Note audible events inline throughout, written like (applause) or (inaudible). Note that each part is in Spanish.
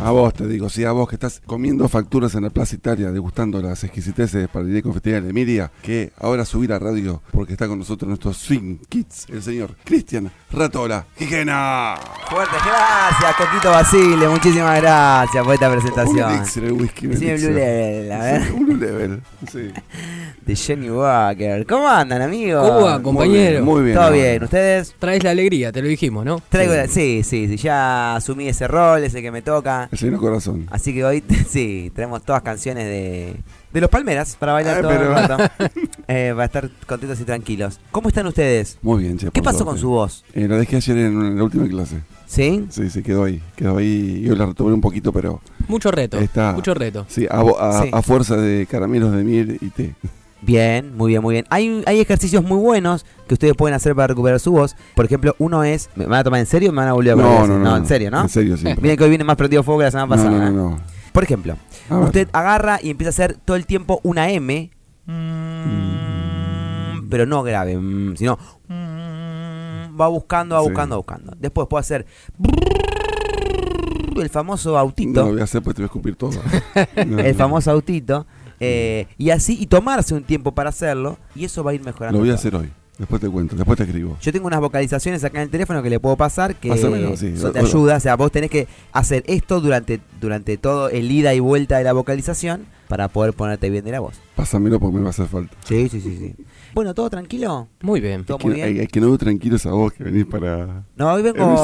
A vos te digo, sí, a vos que estás comiendo facturas en la Plaza Italia, degustando las exquisiteces para el confitería de Emilia, que ahora subir a radio porque está con nosotros nuestro Swing Kids, el señor Cristian Ratola Quijena. Fuerte, gracias, Coquito Basile, muchísimas gracias por esta presentación. Un elixir el whisky. elixir. Blue Level, a ver. Sí, un Blue Level, sí. (laughs) De Johnny Walker. ¿Cómo andan, amigos? ¿Cómo compañero? Muy bien. Todo bien, ¿ustedes? Traes la alegría, te lo dijimos, ¿no? Traigo la- sí, sí, sí, ya asumí ese rol, ese que me toca. El señor Corazón. Así que hoy, (laughs) sí, tenemos todas canciones de, de los Palmeras para bailar Ay, todo el pero- rato. (laughs) Eh, para estar contentos y tranquilos. ¿Cómo están ustedes? Muy bien, che. ¿Qué pasó con su voz? Eh, la dejé ayer en la última clase. ¿Sí? Sí, sí, quedó ahí. Quedó ahí y hoy la retomé un poquito, pero Mucho reto, Está- mucho reto. sí, a, a- Sí. a fuerza de caramelos de miel y té. Bien, muy bien, muy bien. Hay, hay ejercicios muy buenos que ustedes pueden hacer para recuperar su voz. Por ejemplo, uno es. ¿Me van a tomar en serio o me van a volver a No, no, decir? no, en serio, ¿no? En serio, siempre. Miren que hoy viene más prendido fuego que la semana no, pasada. no, no, no. Por ejemplo, usted agarra y empieza a hacer todo el tiempo una M, pero no grave, mm, sino va buscando, va Sí. buscando, va buscando. Después puede hacer el famoso No autito, lo voy a hacer porque te voy a escupir todo. (laughs) No, el no. famoso autito, eh, y así, y tomarse un tiempo para hacerlo, y eso va a ir mejorando. Lo voy a todo. hacer hoy. Después te cuento, después te escribo. Yo tengo unas vocalizaciones acá en el teléfono que le puedo pasar que sí. de Bueno. ayuda. O sea, vos tenés que hacer esto durante, durante todo el ida y vuelta de la vocalización para poder ponerte bien de la voz. Pásamelo porque me va a hacer falta. Sí, sí, sí, sí. Bueno, ¿todo tranquilo? Muy bien. ¿Todo Es muy que, bien? hay, hay que no veo tranquilo esa voz que venís para. No, hoy vengo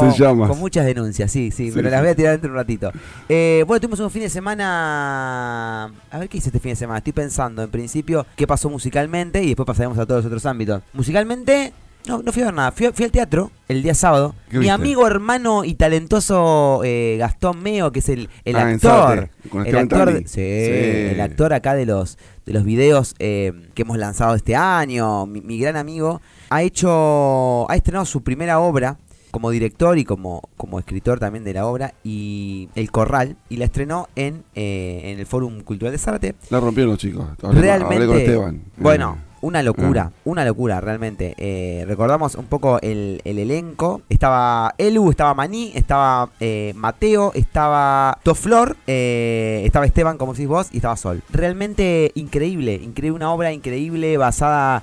con muchas denuncias, sí, sí, Sí, pero las voy a tirar dentro de un ratito. Eh, bueno, tuvimos un fin de semana... A ver qué hice este fin de semana. Estoy pensando, en principio, qué pasó musicalmente y después pasaremos a todos los otros ámbitos. Musicalmente... No, no fui a ver nada. Fui, fui al teatro el día sábado. ¿Qué Mi viste? amigo, hermano y talentoso eh, Gastón Meo, que es el, el Ah, actor. El actor, sí, el actor acá de los de los videos eh, que hemos lanzado este año, mi, mi gran amigo, ha hecho, ha estrenado su primera obra como director y como, como escritor también de la obra y El Corral y la estrenó en, eh, en el Fórum Cultural de Zárate. La rompieron los chicos. Hablé, Realmente, hablé con Esteban. bueno, Eh, una locura, Ah. una locura realmente. Eh, recordamos un poco el, el elenco. Estaba Elu, estaba Maní, estaba eh, Mateo, estaba Toflor, eh, estaba Esteban, como decís vos, y estaba Sol. Realmente increíble, increíble, una obra increíble basada,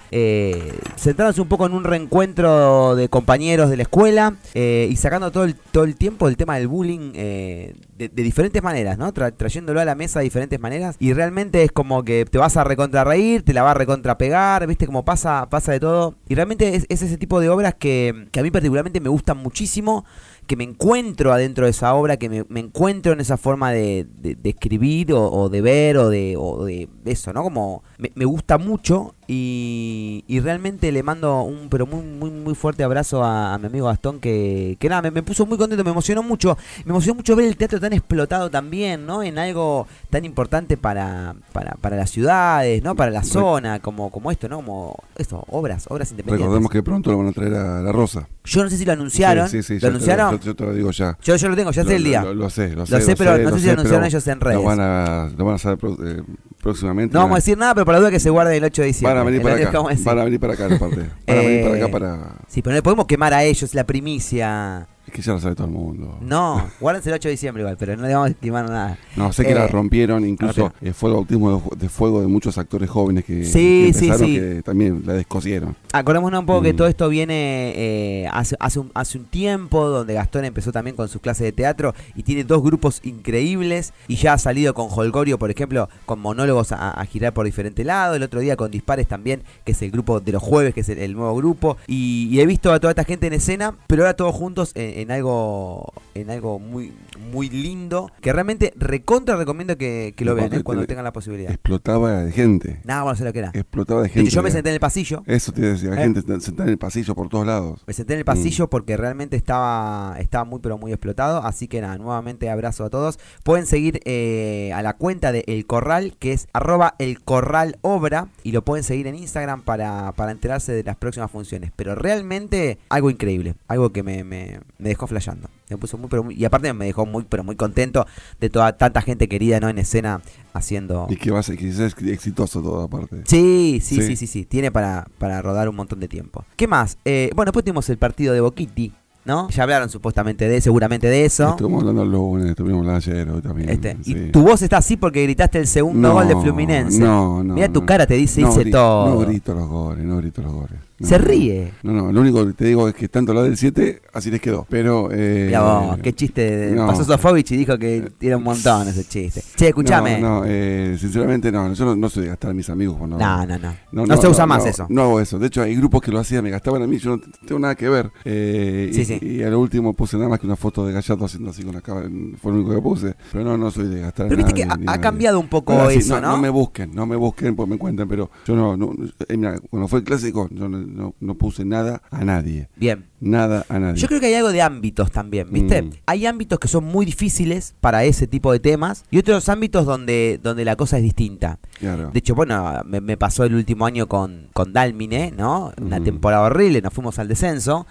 centrándose un poco en un reencuentro de compañeros de la escuela y sacando todo el, todo el tiempo el tema del bullying de, de diferentes maneras, ¿no? Tra- trayéndolo a la mesa de diferentes maneras y realmente es como que te vas a recontra reír, te la va a recontra viste como pasa, pasa de todo. Y realmente es, es ese tipo de obras que, que a mí particularmente me gustan muchísimo, que me encuentro adentro de esa obra, que me, me encuentro en esa forma de, de- de escribir o, o de ver o de, o de eso, ¿no? Como me, me gusta mucho y, y realmente le mando un pero muy muy muy fuerte abrazo a, a mi amigo Gastón que, que nada, me, me puso muy contento, me emocionó mucho, me emocionó mucho ver el teatro tan explotado también, ¿no? En algo tan importante para, para, para las ciudades, ¿no? Para la zona, como, como esto, ¿no? Como esto, obras, obras independientes. Recordemos que pronto lo van a traer a La Rosa. Yo no sé si lo anunciaron. Sí, sí, sí, ¿Lo te anunciaron? yo, yo te lo digo ya. Yo, yo lo tengo, ya sé Lo- el día. Lo, lo sé, lo sé. Lo sé, pero no sé si lo anunciaron ellos en redes. Lo van a, lo van a hacer pro- eh, próximamente. no vamos a decir nada, pero para la duda que se guarde el 8 de diciembre. Van a venir (laughs) para acá. Van a venir para acá, aparte. Van a venir para (laughs) Eh, acá para. Sí, pero no le podemos quemar a ellos la primicia. Es que ya lo sabe todo el mundo. No, guárdense el 8 de diciembre igual, pero no le vamos a quemar nada. No, sé que Eh, la rompieron, incluso eh, fue el bautismo de, de fuego de muchos actores jóvenes que, Sí, que sí, empezaron sí. que también la descosieron. Acordémonos un poco que Mm. todo esto viene eh, hace, hace, un, hace un tiempo, donde Gastón empezó también con sus clases de teatro y tiene dos grupos increíbles y ya ha salido con Holgorio, por ejemplo, con monólogos a, a girar por diferente lado, el otro día con Dispares también, que es el grupo de los jueves, que es el, el nuevo grupo, y, y he visto a toda esta gente en escena, pero ahora todos juntos en, en algo en algo muy muy lindo, que realmente recontra recomiendo que, que lo vean eh, cuando te- tengan la posibilidad. Explotaba de gente. Nada, bueno, sé lo que era. Explotaba de gente. hecho, yo me senté en el pasillo. Eso te decía, la Eh. gente sentada en el pasillo por todos lados. Me senté en el Mm. pasillo porque realmente estaba, estaba muy pero muy explotado. Así que nada, nuevamente abrazo a todos. Pueden seguir eh, a la cuenta de El Corral, que es arroba El Corral Obra. Y lo pueden seguir en Instagram para, para enterarse de las próximas funciones. Pero realmente algo increíble. Algo que me, me, me dejó flasheando. Me puso muy, pero muy, y aparte me dejó muy pero muy contento de toda tanta gente querida ¿no? en escena haciendo... Y que va a ser, que es exitoso todo aparte. Sí, sí, sí, Sí. sí, sí, Tiene para, para rodar un montón de tiempo. ¿Qué más? Eh, bueno, después tuvimos el partido de Boquiti. ¿no? Ya hablaron supuestamente de, seguramente de eso. Estuvimos hablando el lunes, estuvimos hablando ayer, hoy también. Este, sí. Y tu voz está así porque gritaste el segundo No, gol de Fluminense. No, no. Mira tu no. cara, te dice, hice todo. No grito los goles, no grito los goles. No, Se no. ríe. No, no, lo único que te digo es que tanto la del 7, así les quedó. Pero. Eh, Mira vos, qué chiste. no. Pasó Sofovich y dijo que tiene un montón ese chiste. Che, escúchame. No, No, no eh, sinceramente no. Yo no, no soy de gastar a mis amigos cuando. no, no. No, se usa más no, eso. No hago eso. De hecho, hay grupos que lo hacían, me gastaban a mí, yo no tengo nada que ver. Eh, Sí, y, sí. y a lo último puse nada más que una foto de Gallardo haciendo así con la cámara. Fue lo único que puse. Pero no, no soy de gastar Pero a viste que ha, cambiado un poco eso, ¿no? me busquen, no me busquen porque me cuentan, pero yo no, no eh, mira, cuando fue el clásico, yo no, no- no puse nada a nadie. Bien. Nada a nadie. Yo creo que hay algo de ámbitos también, ¿viste? Mm. Hay ámbitos que son muy difíciles para ese tipo de temas y otros ámbitos donde, donde la cosa es distinta. Claro. De hecho, bueno, me, me pasó el último año con, con Dalmine, ¿no? Una temporada horrible, nos fuimos al descenso.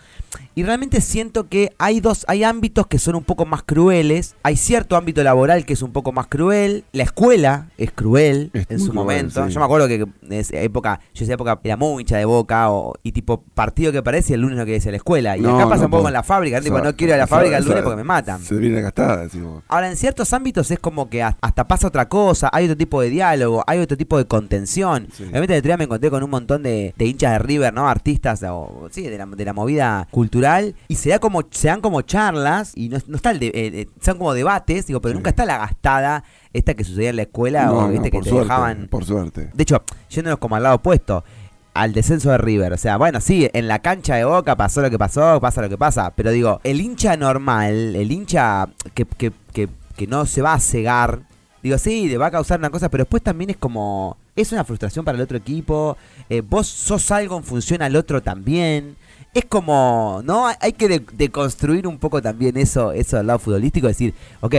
Y realmente siento que hay dos, hay ámbitos que son un poco más crueles. Hay cierto ámbito laboral que es un poco más cruel. La escuela es cruel Es en su cruel, momento. sí. Yo me acuerdo que en esa época, yo en esa época era muy hincha de boca o, y tipo partido que parece el lunes no quería ir a la escuela. Y No, acá pasa no un poco en la fábrica, O tipo, sea, no quiero ir a la o sea, fábrica el lunes porque me matan. Se viene gastada. Ahora, en ciertos ámbitos es como que ha- hasta pasa otra cosa, hay otro tipo de diálogo, hay otro tipo de contención. Sí. Realmente el otro día me encontré con un montón de, de hinchas de River, ¿no? Artistas, o, sí, de la, de la movida cultural, y se, da como, se dan como charlas, y no, no está el de, eh, eh, son como debates, digo, pero Sí. nunca está la gastada esta que sucedía en la escuela, No, o viste que te suerte, dejaban... Por suerte. De hecho, yéndonos como al lado opuesto, al descenso de River. O sea, bueno, sí, en la cancha de Boca pasó lo que pasó, pasa lo que pasa. Pero digo, el hincha normal, el hincha que, que, que, no se va a cegar, digo, sí, le va a causar una cosa, pero después también es como... Es una frustración para el otro equipo. eh, vos sos algo en función al otro también. Es como, ¿no? Hay- que de- deconstruir un poco también eso, eso del lado futbolístico. Decir, ok,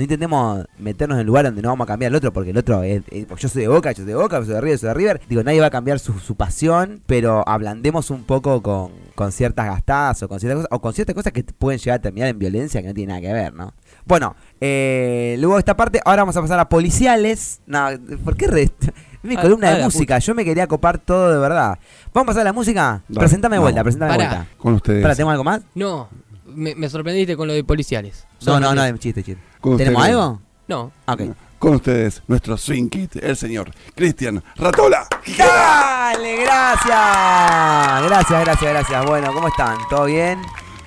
no intentemos meternos en el lugar donde no vamos a cambiar al otro, porque el otro, es, es- porque yo soy de Boca, yo soy de Boca, yo soy de River, yo soy de River. Digo, nadie va a cambiar su, su pasión, pero ablandemos un poco con, con ciertas gastadas o con ciertas cosas, o con ciertas cosas que pueden llegar a terminar en violencia que no tiene nada que ver, ¿no? Bueno, eh, luego de esta parte, ahora vamos a pasar a policiales. No, ¿por qué re- (laughs) Mi Ah, columna ah, de música, yo me quería copar todo de verdad. ¿Vamos a pasar a la música? Dale, presentame de vuelta, presentame de Pará. vuelta. Con ustedes. Espera, ¿tengo algo más? No, me, me sorprendiste con lo de policiales. No, no, Solamente. no, chiste, chiste. ¿Tenemos ustedes. algo? No. Ah, Ok. Con ustedes, nuestro swing kit, el señor Cristian Ratola. ¡Dale! ¡Gracias! Gracias, gracias, gracias. Bueno, ¿cómo están? ¿Todo bien?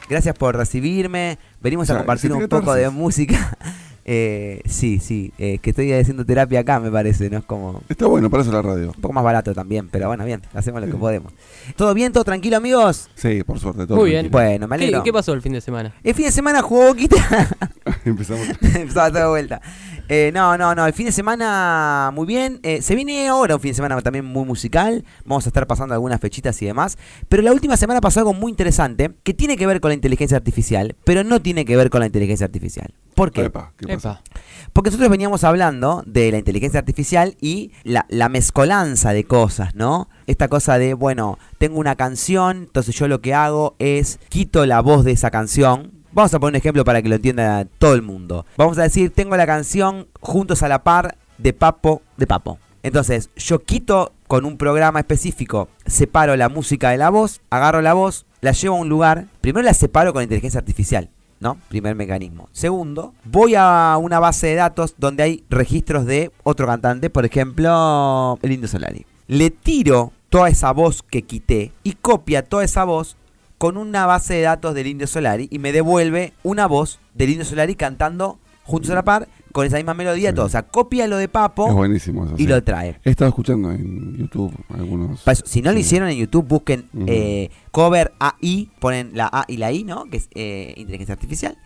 Gracias por recibirme. Venimos a O sea, compartir un poco de música. Eh, sí, sí, eh, que estoy haciendo terapia acá, me parece, ¿no? Es como Está bueno, para eso la radio. un poco más barato también, pero bueno, bien, hacemos lo que podemos. ¿Todo bien? ¿Todo tranquilo, amigos? Sí, por suerte. Todo Muy bien. tranquilo. Bueno, me ¿Qué, alegro. qué pasó el fin de semana? El fin de semana jugó Boquita. (laughs) Empezamos. (laughs) Empezaba todo de vuelta. Eh, no, no, no. El fin de semana muy bien. Eh, se viene ahora un fin de semana también muy musical. Vamos a estar pasando algunas fechitas y demás. Pero la última semana pasó algo muy interesante que tiene que ver con la inteligencia artificial, pero no tiene que ver con la inteligencia artificial. ¿Por qué? Epa, ¿qué pasa? Epa. Porque nosotros veníamos hablando de la inteligencia artificial y la, la mezcolanza de cosas, ¿no? Esta cosa de, bueno, tengo una canción, entonces yo lo que hago es quito la voz de esa canción. Vamos a poner un ejemplo para que lo entienda todo el mundo. Vamos a decir, tengo la canción Juntos a la par de Papo de Papo. Entonces, yo quito con un programa específico, separo la música de la voz, agarro la voz, la llevo a un lugar, primero la separo con inteligencia artificial. ¿No? Primer mecanismo. Segundo, voy a una base de datos donde hay registros de otro cantante, por ejemplo, el Indio Solari. Le tiro toda esa voz que quité y copia toda esa voz con una base de datos del Indio Solari y me devuelve una voz del Indio Solari cantando juntos a la par con esa misma melodía, Sí. todo. O sea, copia lo de Papo Es buenísimo eso. y sí. lo trae. He estado escuchando en YouTube algunos. Para eso, si no lo hicieron en YouTube, busquen Ujú. eh, cover AI, ponen la A y la I, ¿no? Que es eh, inteligencia artificial.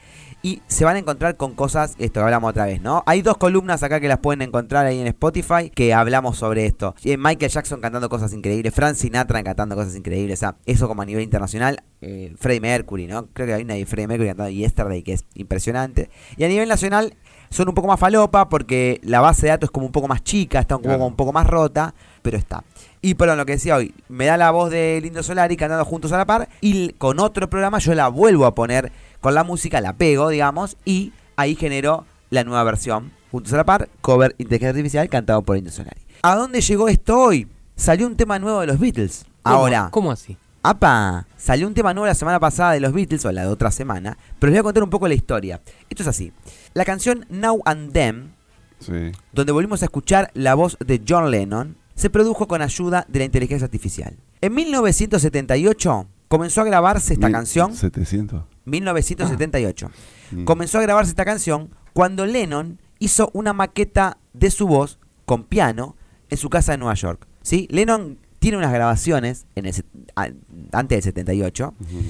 Y se van a encontrar con cosas, esto que hablamos otra vez, ¿no? Hay dos columnas acá que las pueden encontrar ahí en Spotify que hablamos sobre esto. Eh, Michael Jackson cantando cosas increíbles, Frank Sinatra cantando cosas increíbles, o sea, eso como a nivel internacional, eh, Freddie Mercury, ¿no? Creo que hay una de Freddie Mercury cantando Yesterday que es impresionante. Y a nivel nacional son un poco más falopa porque la base de datos es como un poco más chica, está un poco, Claro. un poco más rota, pero está. Y perdón, lo que decía hoy, me da la voz de Lindo Solari cantando juntos a la par y con otro programa yo la vuelvo a poner con la música, la pego, digamos, y ahí genero la nueva versión, juntos a la par, cover inteligencia artificial cantado por Lindo Solari. ¿A dónde llegó esto hoy? Salió un tema nuevo de los Beatles. ¿Cómo- Ahora, ¿Cómo así? ¡Apa! Salió un tema nuevo la semana pasada de los Beatles, o la de otra semana, pero les voy a contar un poco la historia. Esto es así. La canción Now and Then, Sí. donde volvimos a escuchar la voz de John Lennon, se produjo con ayuda de la inteligencia artificial. En 1978 comenzó a grabarse esta canción. 700. 1978. Mm. Comenzó a grabarse esta canción cuando Lennon hizo una maqueta de su voz con piano en su casa de Nueva York. ¿Sí? Lennon tiene unas grabaciones en el, set- a- antes del 78 Ujú.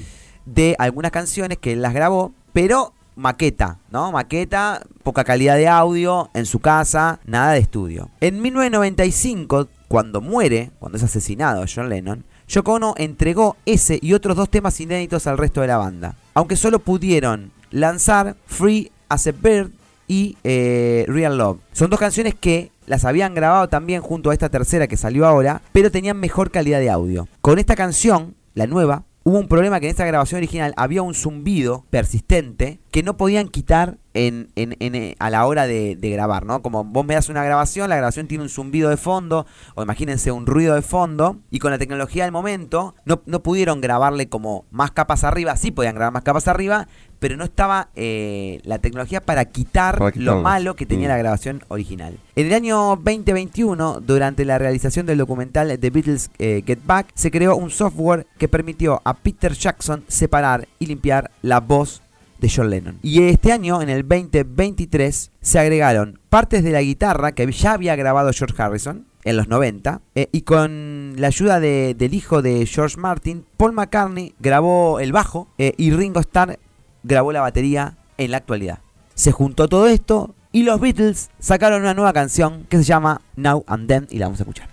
de algunas canciones que él las grabó, pero maqueta, ¿no? Maqueta, poca calidad de audio en su casa, nada de estudio. En 1995, cuando muere, cuando es asesinado John Lennon, Yoko Ono entregó ese y otros dos temas inéditos al resto de la banda, aunque solo pudieron lanzar Free as a Bird y eh, Real Love. Son dos canciones que las habían grabado también junto a esta tercera que salió ahora, pero tenían mejor calidad de audio. Con esta canción, la nueva, hubo un problema que en esta grabación original había un zumbido persistente que no podían quitar en, en- en, eh, a la hora de, de grabar, ¿no? Como vos me das una grabación, la grabación tiene un zumbido de fondo, o imagínense un ruido de fondo, y con la tecnología del momento no, no pudieron grabarle como más capas arriba, sí podían grabar más capas arriba, pero no estaba eh, la tecnología para quitar Para lo malo que tenía Mm. la grabación original. En el año 2021, durante la realización del documental The Beatles eh, Get Back, se creó un software que permitió a Peter Jackson separar y limpiar la voz de John Lennon. Y este año, en el 2023, se agregaron partes de la guitarra que ya había grabado George Harrison en los 90 eh, y con la ayuda de- del hijo de George Martin, Paul McCartney grabó el bajo eh, y Ringo Starr grabó la batería en la actualidad. Se juntó todo esto y los Beatles sacaron una nueva canción que se llama Now and Then y la vamos a escuchar.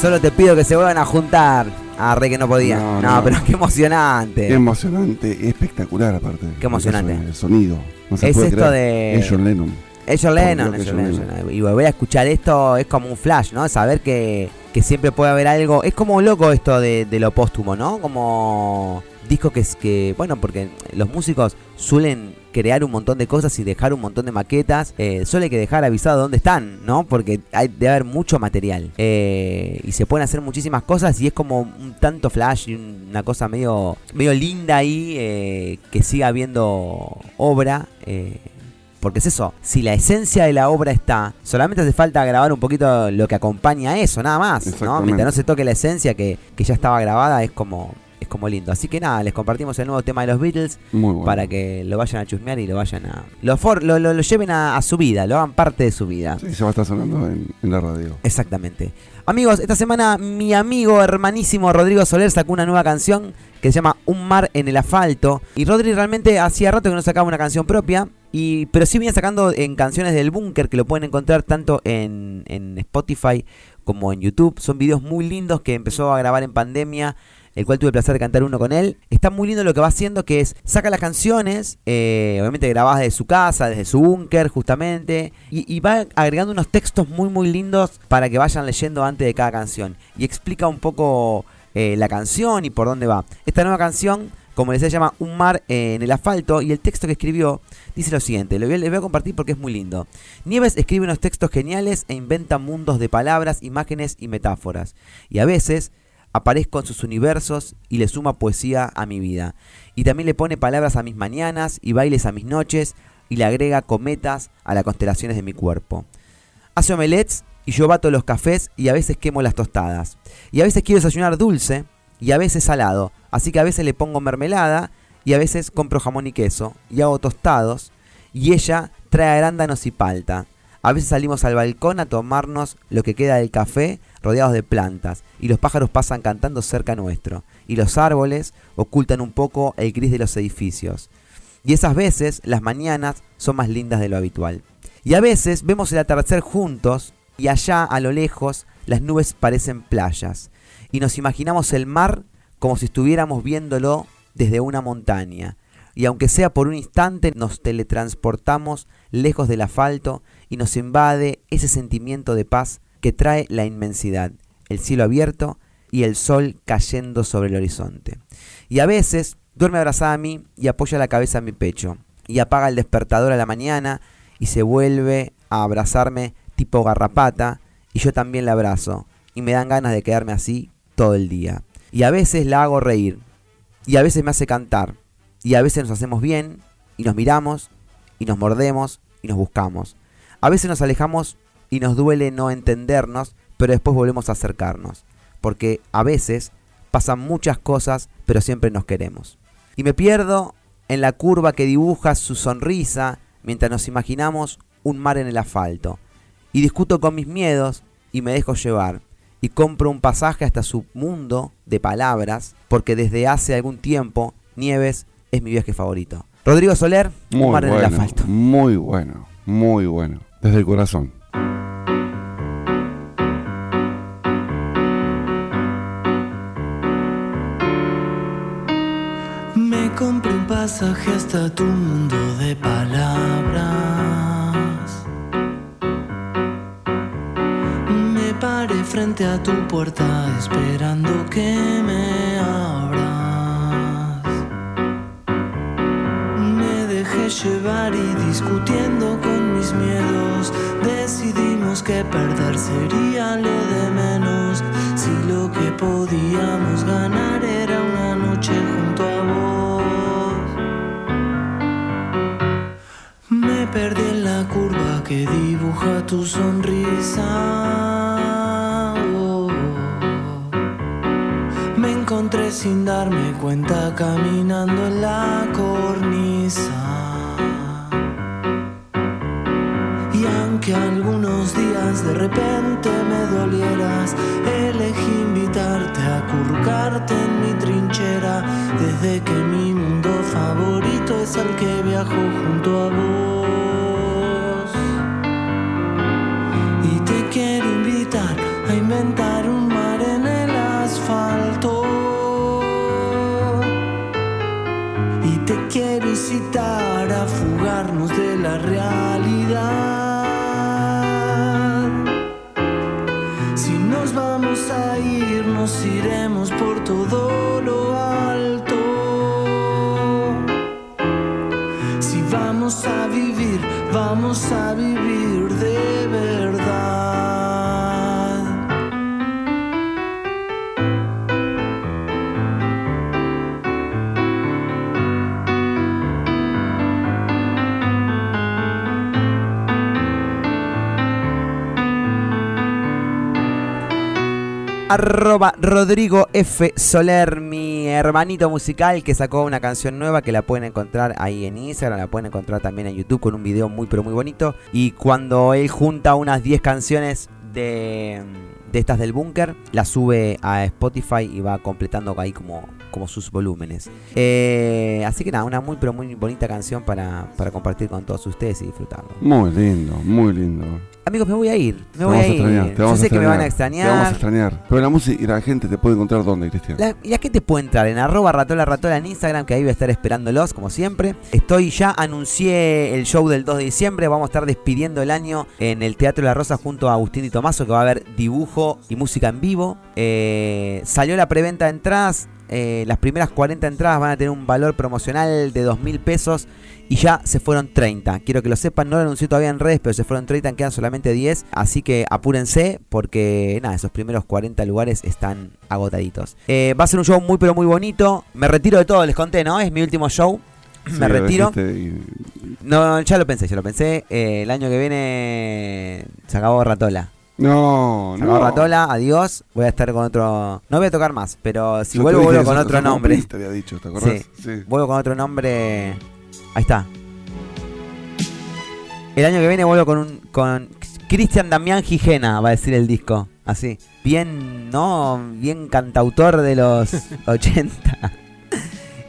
Solo te pido que se vuelvan a juntar. Ah, re que no podía. No, No, no. pero qué emocionante. Qué emocionante, espectacular aparte. Qué emocionante. El sonido. No se Es puede esto creer. de- Es John Lennon. Es John John Lennon. Y volver a escuchar esto es como un flash, ¿no? Saber que, que siempre puede haber algo. Es como loco esto de, de lo póstumo, ¿no? Como discos que, es que, bueno, porque los músicos suelen crear un montón de cosas y dejar un montón de maquetas. Eh, solo hay que dejar avisado dónde están, ¿no? Porque hay debe haber mucho material. Eh, y se pueden hacer muchísimas cosas y es como un tanto flash y una cosa medio, medio linda ahí eh, que siga habiendo obra. eh, porque es eso, si la esencia de la obra está, solamente hace falta grabar un poquito lo que acompaña a eso, nada más. ¿no? Mientras no se toque la esencia que, que ya estaba grabada, es como, es como lindo. Así que nada, les compartimos el nuevo tema de los Beatles Muy bueno. para que lo vayan a chusmear y lo vayan a. Lo, for- lo, lo- lo lleven a, a su vida, lo hagan parte de su vida. Sí, ya va a estar sonando en, en la radio. Exactamente. Amigos, esta semana mi amigo hermanísimo Rodrigo Soler sacó una nueva canción que se llama Un mar en el asfalto. Y Rodri realmente hacía rato que no sacaba una canción propia. Y, pero sí viene sacando en canciones del búnker que lo pueden encontrar tanto en, en Spotify como en YouTube. Son videos muy lindos que empezó a grabar en pandemia. El cual tuve el placer de cantar uno con él. Está muy lindo lo que va haciendo, que es saca las canciones, eh, obviamente grabadas desde su casa, desde su búnker, justamente, y, va agregando unos textos muy, muy lindos para que vayan leyendo antes de cada canción. Y explica un poco eh, la canción y por dónde va. Esta nueva canción, como les decía, se llama Un mar en el asfalto, y el texto que escribió dice lo siguiente: lo les voy a compartir porque es muy lindo. Nieves escribe unos textos geniales e inventa mundos de palabras, imágenes y metáforas. Y a veces aparezco en sus universos y le suma poesía a mi vida. Y también le pone palabras a mis mañanas y bailes a mis noches y le agrega cometas a las constelaciones de mi cuerpo. Hace omelets y yo bato los cafés y a veces quemo las tostadas. Y a veces quiero desayunar dulce y a veces salado. Así que a veces le pongo mermelada y a veces compro jamón y queso y hago tostados y ella trae arándanos y palta. A veces salimos al balcón a tomarnos lo que queda del café rodeados de plantas y los pájaros pasan cantando cerca nuestro y los árboles ocultan un poco el gris de los edificios. Y esas veces las mañanas son más lindas de lo habitual. Y a veces vemos el atardecer juntos y allá a lo lejos las nubes parecen playas y nos imaginamos el mar como si estuviéramos viéndolo desde una montaña. Y aunque sea por un instante nos teletransportamos lejos del asfalto y nos invade ese sentimiento de paz que trae la inmensidad, el cielo abierto y el sol cayendo sobre el horizonte. Y a veces duerme abrazada a mí y apoya la cabeza en mi pecho y apaga el despertador a la mañana y se vuelve a abrazarme tipo garrapata y yo también la abrazo y me dan ganas de quedarme así todo el día. Y a veces la hago reír y a veces me hace cantar y a veces nos hacemos bien y nos miramos y nos mordemos y nos buscamos. A veces nos alejamos y nos duele no entendernos, pero después volvemos a acercarnos, porque a veces pasan muchas cosas, pero siempre nos queremos. Y me pierdo en la curva que dibuja su sonrisa mientras nos imaginamos un mar en el asfalto. Y discuto con mis miedos y me dejo llevar. Y compro un pasaje hasta su mundo de palabras, porque desde hace algún tiempo Nieves es mi viaje favorito. Rodrigo Soler, un Muy mar en el asfalto. Muy bueno. Muy bueno. Desde el corazón. Me compré un pasaje hasta tu mundo de palabras. Me paré frente a tu puerta esperando que me abras. Me dejé llevar y discutiendo con mis miedos decidimos que perder sería lo de menos. Si lo que podíamos ganar era una noche junto a vos. Me perdí en la curva que dibuja tu sonrisa. Me encontré sin darme cuenta caminando en la cornisa. Aunque algunos días de repente me dolieras, elegí invitarte a acurrucarte en mi trinchera. Desde que mi mundo favorito es el que viajo junto a vos. Y te quiero invitar a inventar un mar en el asfalto. Y te quiero incitar a fugarnos de la realidad. A vivir, vamos a vivir de verdad. Arroba Rodrigo F. Soler, hermanito musical que sacó una canción nueva que la pueden encontrar ahí en Instagram, la pueden encontrar también en YouTube con un video muy pero muy bonito. Y cuando él junta unas 10 canciones de, de estas del búnker, las sube a Spotify y va completando ahí como, como sus volúmenes. Eh, así que nada, una muy pero muy bonita canción para, para compartir con todos ustedes y disfrutarlo. Muy lindo, muy lindo. Amigos, me voy a ir. Me Te voy a ir. extrañar, te Yo vamos sé a que me van a extrañar, Te vamos a extrañar. Pero la música y la gente te puede encontrar dónde, Cristian. La, y la gente puede entrar en arroba ratola ratola en Instagram, que ahí voy a estar esperándolos, como siempre. Estoy ya, anuncié el show del 2 de diciembre. Vamos a estar despidiendo el año en el Teatro La Rosa junto a Agustín y Tomaso, que va a haber dibujo y música en vivo. Eh, salió la preventa de entradas. Eh, las primeras 40 entradas van a tener un valor promocional de 2 mil pesos y ya se fueron 30. Quiero que lo sepan, no lo anuncié todavía en redes, pero se fueron 30, quedan solamente 10. Así que apúrense porque nada, esos primeros 40 lugares están agotaditos. Eh, va a ser un show muy pero muy bonito. Me retiro de todo, les conté, ¿no? Es mi último show. Sí, Me retiro. y- No, ya lo pensé, ya lo pensé. Eh, el año que viene se acabó Ratola. No, no. Ratola, adiós. Voy a estar con otro. No voy a tocar más, pero si Yo vuelvo, vuelvo con otro nombre. Te había dicho, ¿te acordás? Sí. Vuelvo con otro nombre. Ahí está. El año que viene vuelvo con un. con Cristian Damián Gijena, va a decir el disco. Así. Bien, ¿no? Bien cantautor de los (laughs) 80.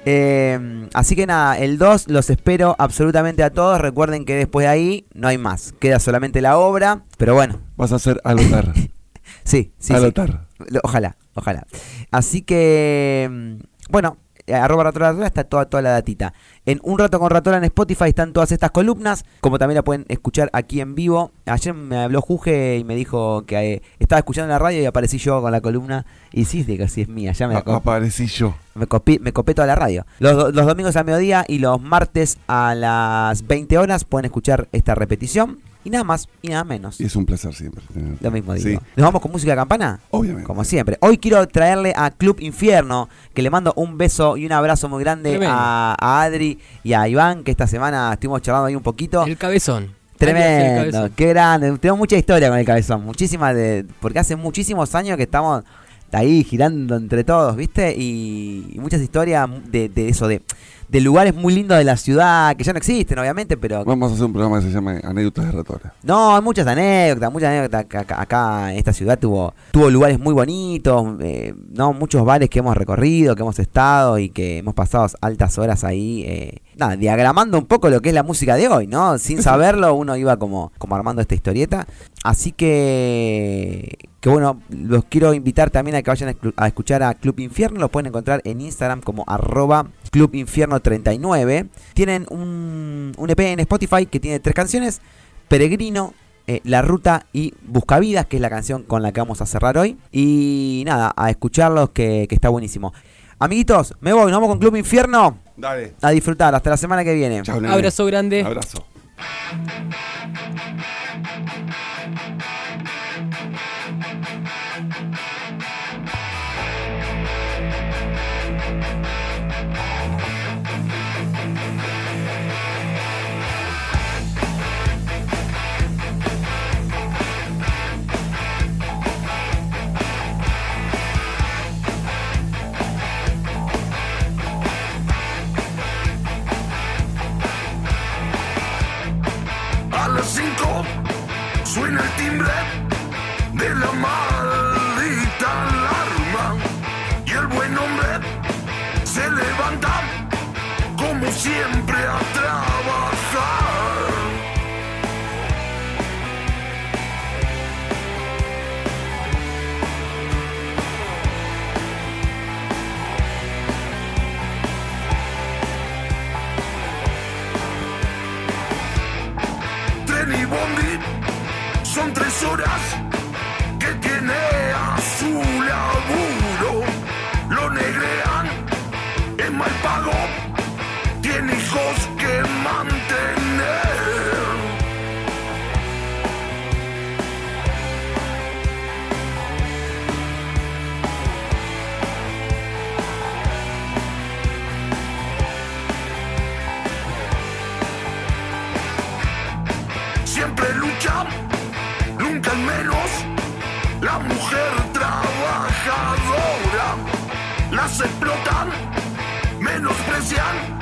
Eh, así que nada, el 2 los espero absolutamente a todos. Recuerden que después de ahí no hay más. Queda solamente la obra. Pero bueno, Vas a hacer alotar. (laughs) sí, sí. sí. alotar. Lo- Ojalá, ojalá. Así que, mm, bueno, arroba Ratola Ratola está toda, toda la datita. En Un Rato con Ratola en Spotify están todas estas columnas, como también la pueden escuchar aquí en vivo. Ayer me habló Juge y me dijo que eh, estaba escuchando la radio y aparecí yo con la columna. Y sí, digo, sí es mía, ya me la aparecí yo. me, copié, me copé toda la radio. Los, los domingos al mediodía y los martes a las 20 horas pueden escuchar esta repetición. Y nada más y nada menos. Y es un placer siempre. tenerte. Lo mismo digo. Sí, ¿Nos vamos con música de campana? obviamente. Como siempre. Hoy quiero traerle a Club Infierno, que le mando un beso y un abrazo muy grande a, a Adri y a Iván, que esta semana estuvimos charlando ahí un poquito. El cabezón. El Tremendo, cabezón. qué grande. Tengo mucha historia con el cabezón, muchísimas de. Porque hace muchísimos años que estamos ahí girando entre todos, ¿viste? Y, y muchas historias de, de eso, de, de lugares muy lindos de la ciudad, que ya no existen, obviamente, pero Vamos a hacer un programa que se llama Anécdotas de Ratola. no, hay muchas anécdotas, muchas anécdotas. Acá, acá- acá en esta ciudad tuvo, tuvo lugares muy bonitos, eh, no, muchos bares que hemos recorrido, que hemos estado y que hemos pasado altas horas ahí, eh, nada, diagramando un poco lo que es la música de hoy, ¿no? Sin saberlo, uno iba como, como armando esta historieta. Así que, que bueno, los quiero invitar también a que vayan a, escu- a escuchar a Club Infierno, lo pueden encontrar en Instagram como arroba Club Infierno 39. Tienen un, un EP en Spotify que tiene tres canciones. Peregrino, eh, La Ruta y Buscavidas, que es la canción con la que vamos a cerrar hoy. Y nada, a escucharlos que, que está buenísimo. Amiguitos, me voy, nos vamos con Club Infierno Dale. a disfrutar. Hasta la semana que viene. Chao, nene. Abrazo grande. Abrazo. Siempre luchan, nunca en menos. La mujer trabajadora las explotan, menosprecian.